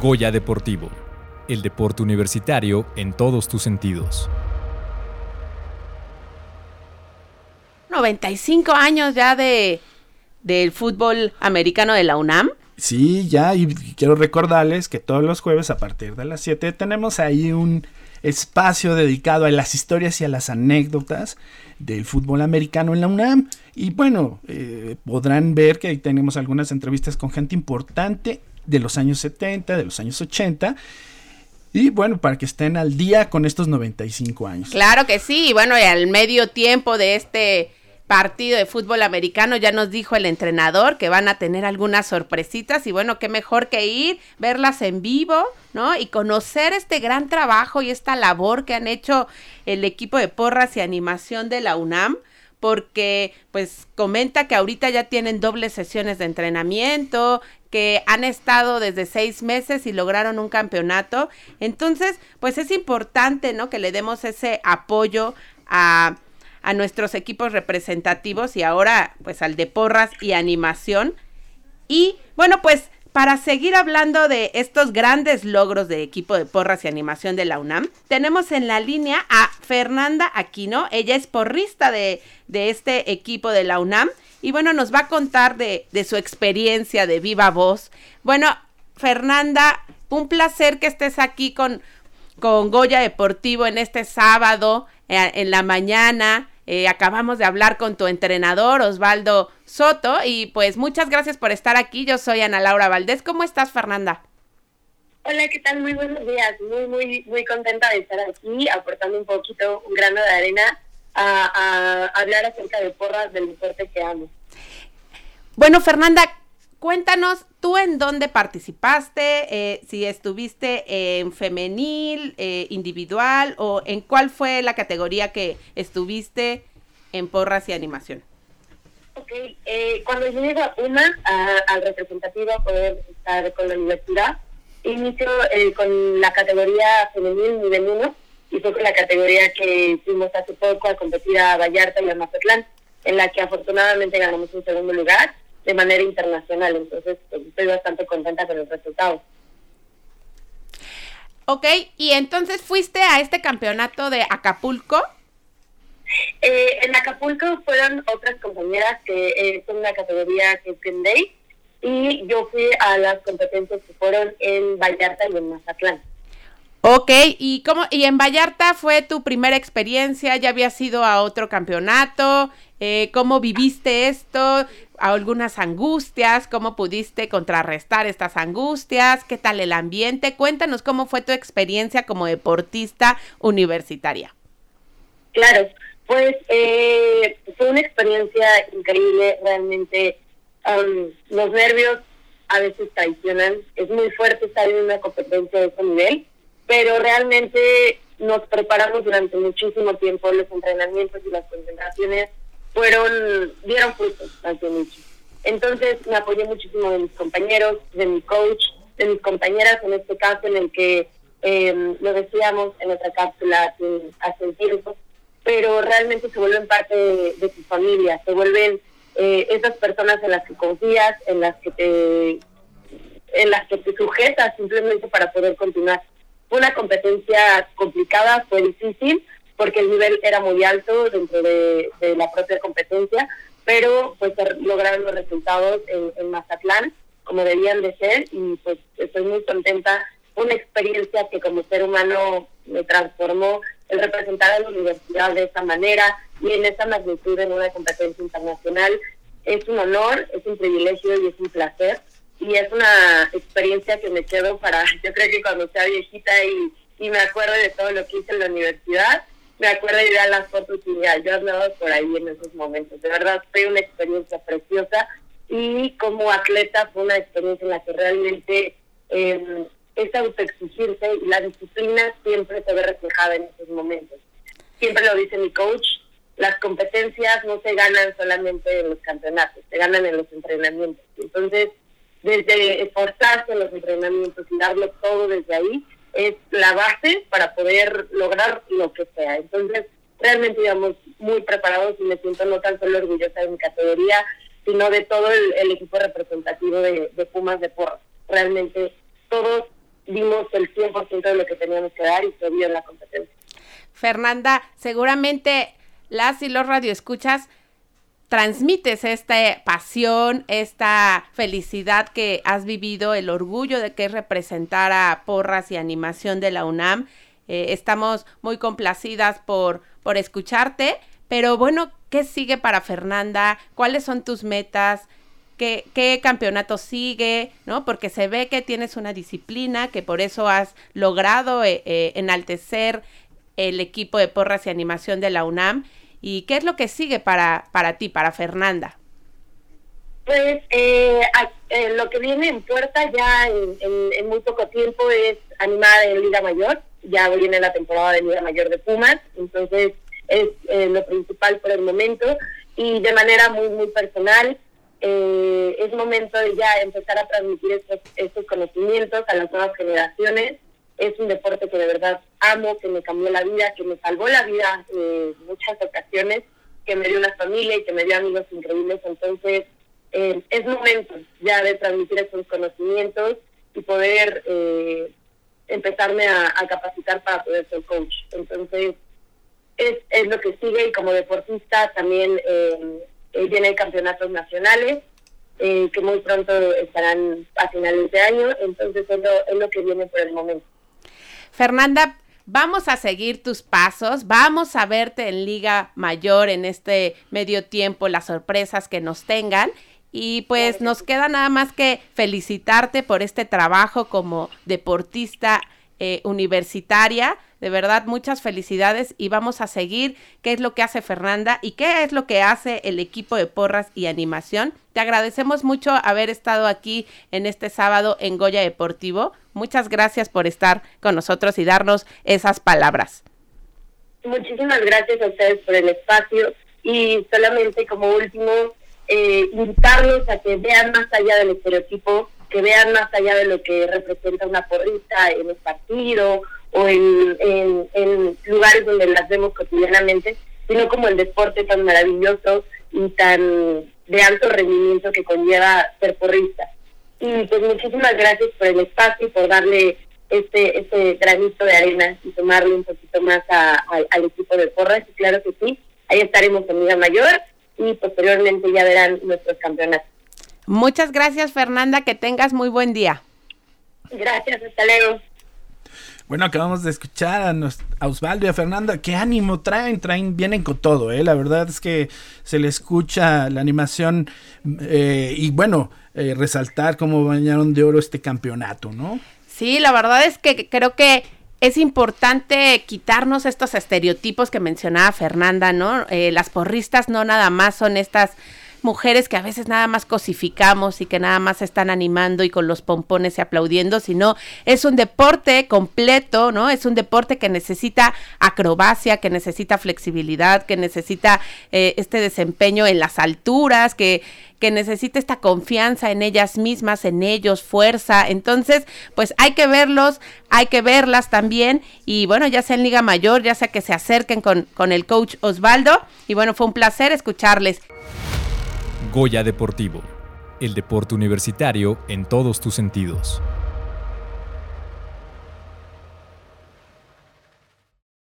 Goya Deportivo, el deporte universitario en todos tus sentidos. 95 años ya de del fútbol americano de la UNAM. Sí, ya, y quiero recordarles que todos los jueves a partir de las 7 tenemos ahí un espacio dedicado a las historias y a las anécdotas del fútbol americano en la UNAM. Y bueno, eh, podrán ver que ahí tenemos algunas entrevistas con gente importante de los años 70, de los años 80. Y bueno, para que estén al día con estos 95 años. Claro que sí, y bueno, y al medio tiempo de este partido de fútbol americano. Ya nos dijo el entrenador que van a tener algunas sorpresitas y bueno, qué mejor que ir, verlas en vivo, ¿no? Y conocer este gran trabajo y esta labor que han hecho el equipo de porras y animación de la UNAM porque pues comenta que ahorita ya tienen dobles sesiones de entrenamiento, que han estado desde seis meses y lograron un campeonato. Entonces, pues es importante, ¿no? Que le demos ese apoyo a a nuestros equipos representativos y ahora pues al de porras y animación. Y bueno, pues para seguir hablando de estos grandes logros de equipo de porras y animación de la UNAM, tenemos en la línea a Fernanda Aquino. Ella es porrista de, de este equipo de la UNAM y bueno, nos va a contar de, de su experiencia de viva voz. Bueno, Fernanda, un placer que estés aquí con, con Goya Deportivo en este sábado, eh, en la mañana. Eh, acabamos de hablar con tu entrenador, Osvaldo Soto, y pues muchas gracias por estar aquí. Yo soy Ana Laura Valdés. ¿Cómo estás, Fernanda? Hola, ¿qué tal? Muy buenos días. Muy, muy, muy contenta de estar aquí, aportando un poquito, un grano de arena a, a hablar acerca de porras del deporte que amo. Bueno, Fernanda, cuéntanos tú en dónde participaste, eh, si estuviste en femenil, eh, individual o en cuál fue la categoría que estuviste en porras y animación. Ok, eh, cuando yo llego a UMA, al representativo, a poder estar con la universidad, inicio con la categoría femenil nivel 1 y fue con la categoría que fuimos hace poco a competir a Vallarta y a Mazatlán, en la que afortunadamente ganamos un segundo lugar de manera internacional. Entonces, pues, estoy bastante contenta con los resultados. Ok, y entonces fuiste a este campeonato de Acapulco. Eh, en Acapulco fueron otras compañeras que eh, son una categoría que es Day y yo fui a las competencias que fueron en Vallarta y en Mazatlán. Ok, ¿y cómo y en Vallarta fue tu primera experiencia? ¿Ya habías ido a otro campeonato? Eh, ¿Cómo viviste esto? Algunas angustias, cómo pudiste contrarrestar estas angustias, qué tal el ambiente. Cuéntanos cómo fue tu experiencia como deportista universitaria. Claro, pues eh, fue una experiencia increíble, realmente um, los nervios a veces traicionan, es muy fuerte estar en una competencia de ese nivel, pero realmente nos preparamos durante muchísimo tiempo, los entrenamientos y las concentraciones fueron, dieron frutos hace mucho. Entonces me apoyé muchísimo de mis compañeros, de mi coach, de mis compañeras en este caso en el que eh, lo decíamos en otra cápsula hace, tiempo, pero realmente se vuelven parte de, tu familia, se vuelven eh, esas personas en las que confías, en las que te en las que te sujetas simplemente para poder continuar. Fue una competencia complicada, fue difícil, porque el nivel era muy alto dentro de, la propia competencia, pero pues lograron los resultados en, Mazatlán como debían de ser y pues estoy muy contenta. Una experiencia que como ser humano me transformó el representar a la universidad de esa manera y en esa magnitud en una competencia internacional. Es un honor, es un privilegio y es un placer. Y es una experiencia que me quedo para, yo creo que cuando sea viejita y me acuerdo de todo lo que hice en la universidad, me acuerdo de ver las fotos y ya, yo andaba por ahí en esos momentos. De verdad, fue una experiencia preciosa y como atleta fue una experiencia en la que realmente eh, es autoexigirse y la disciplina siempre se ve reflejada en esos momentos. Siempre lo dice mi coach, las competencias no se ganan solamente en los campeonatos, se ganan en los entrenamientos. Entonces, desde esforzarse en los entrenamientos y darlo todo desde ahí, es la base para poder lograr lo que sea. Entonces, realmente íbamos muy preparados y me siento no tan solo orgullosa de mi categoría, sino de todo el, equipo representativo de, Pumas de Porras. Realmente todos dimos el 100% de lo que teníamos que dar y se vio en la competencia. Fernanda, seguramente las y los radioescuchas transmites esta pasión, esta felicidad que has vivido, el orgullo de que es representar a Porras y Animación de la UNAM. Eh, estamos muy complacidas por, por escucharte, pero bueno, ¿qué sigue para Fernanda? ¿Cuáles son tus metas? ¿Qué, qué campeonato sigue? ¿No? Porque se ve que tienes una disciplina, que por eso has logrado eh, eh, enaltecer el equipo de porras y animación de la UNAM. ¿Y qué es lo que sigue para, para ti, para Fernanda? Pues eh, eh, lo que viene en puerta ya en, muy poco tiempo es animar en Liga Mayor. Ya viene la temporada de Liga Mayor de Pumas, entonces es eh, lo principal por el momento. Y de manera muy, muy personal, es momento de ya empezar a transmitir estos, estos conocimientos a las nuevas generaciones es un deporte que de verdad amo, que me cambió la vida, que me salvó la vida en muchas ocasiones, que me dio una familia y que me dio amigos increíbles. Entonces, eh, es momento ya de transmitir esos conocimientos y poder eh, empezarme a, capacitar para poder ser coach. Entonces, es, es lo que sigue y como deportista también eh, vienen campeonatos nacionales. que muy pronto estarán a finales de año, entonces es lo, es lo que viene por el momento. Fernanda, vamos a seguir tus pasos, vamos a verte en Liga Mayor en este medio tiempo, las sorpresas que nos tengan. Y pues nos queda nada más que felicitarte por este trabajo como deportista eh, universitaria. De verdad, muchas felicidades y vamos a seguir qué es lo que hace Fernanda y qué es lo que hace el equipo de porras y animación. Te agradecemos mucho haber estado aquí en este sábado en Goya Deportivo. Muchas gracias por estar con nosotros y darnos esas palabras. Muchísimas gracias a ustedes por el espacio y solamente como último, eh, invitarlos a que vean más allá del estereotipo que vean más allá de lo que representa una porrista en el partido o en, en, lugares donde las vemos cotidianamente, sino como el deporte tan maravilloso y tan de alto rendimiento que conlleva ser porrista. Y pues muchísimas gracias por el espacio y por darle este, este granito de arena y tomarle un poquito más al equipo de porras. Y claro que sí, ahí estaremos en Liga Mayor y posteriormente ya verán nuestros campeonatos. Muchas gracias, Fernanda. Que tengas muy buen día. Gracias, hasta luego. Bueno, acabamos de escuchar a, Osvaldo y a Fernanda. Qué ánimo traen, traen, vienen con todo, ¿eh? La verdad es que se le escucha la animación eh, y bueno, eh, resaltar cómo bañaron de oro este campeonato, ¿no? Sí, la verdad es que creo que es importante quitarnos estos estereotipos que mencionaba Fernanda, ¿no? Eh, las porristas no nada más son estas mujeres que a veces nada más cosificamos y que nada más están animando y con los pompones y aplaudiendo, sino es un deporte completo, ¿no? Es un deporte que necesita acrobacia, que necesita flexibilidad, que necesita eh, este desempeño en las alturas, que que necesita esta confianza en ellas mismas, en ellos, fuerza. Entonces, pues hay que verlos, hay que verlas también. Y bueno, ya sea en Liga Mayor, ya sea que se acerquen con, con el coach Osvaldo. Y bueno, fue un placer escucharles. Goya Deportivo, el deporte universitario en todos tus sentidos.